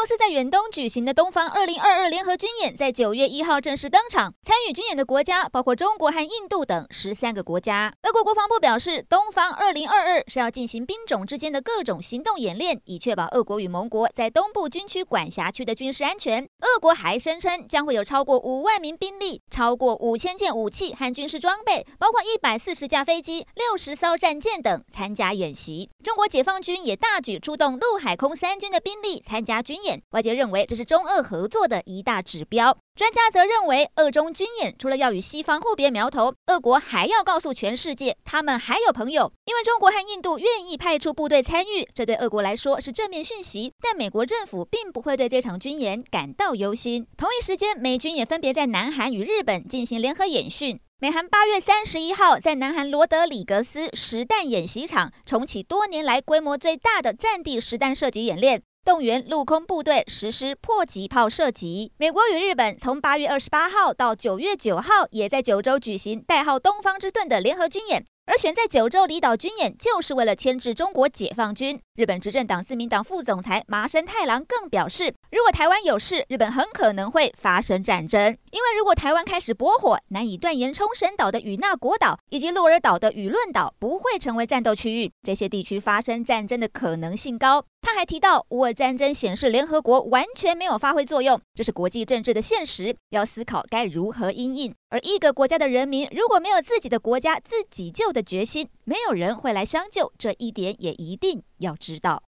俄罗斯在远东举行的东方二零二二联合军演，在九月一号正式登场。参与军演的国家包括中国和印度等十三个国家。俄国国防部表示，东方二零二二是要进行兵种之间的各种行动演练，以确保俄国与盟国在东部军区管辖区的军事安全。俄国还声称，将会有超过五万名兵力、超过五千件武器和军事装备，包括一百四十架飞机、六十艘战舰等参加演习。中国解放军也大举出动陆海空三军的兵力参加军演，外界认为这是中俄合作的一大指标。专家则认为，俄中军演除了要与西方互别苗头，俄国还要告诉全世界，他们还有朋友。因为中国和印度愿意派出部队参与，这对俄国来说是正面讯息。但美国政府并不会对这场军演感到忧心。同一时间，美军也分别在南韩与日本进行联合演训。美韩八月三十一号在南韩罗德里格斯实弹演习场重启多年来规模最大的战地实弹射击演练。动员陆空部队实施迫击炮射击。美国与日本从八月二十八号到九月九号，也在九州举行代号“东方之盾”的联合军演。而选在九州离岛军演，就是为了牵制中国解放军。日本执政党自民党副总裁麻生太郎更表示，如果台湾有事，日本很可能会发生战争。因为如果台湾开始驳火，难以断言冲绳岛的与那国岛以及鹿儿岛的与论岛不会成为战斗区域，这些地区发生战争的可能性高。他还提到，乌俄战争显示联合国完全没有发挥作用，这是国际政治的现实，要思考该如何因应。而一个国家的人民如果没有自己的国家自己救的决心，没有人会来相救，这一点也一定要知道。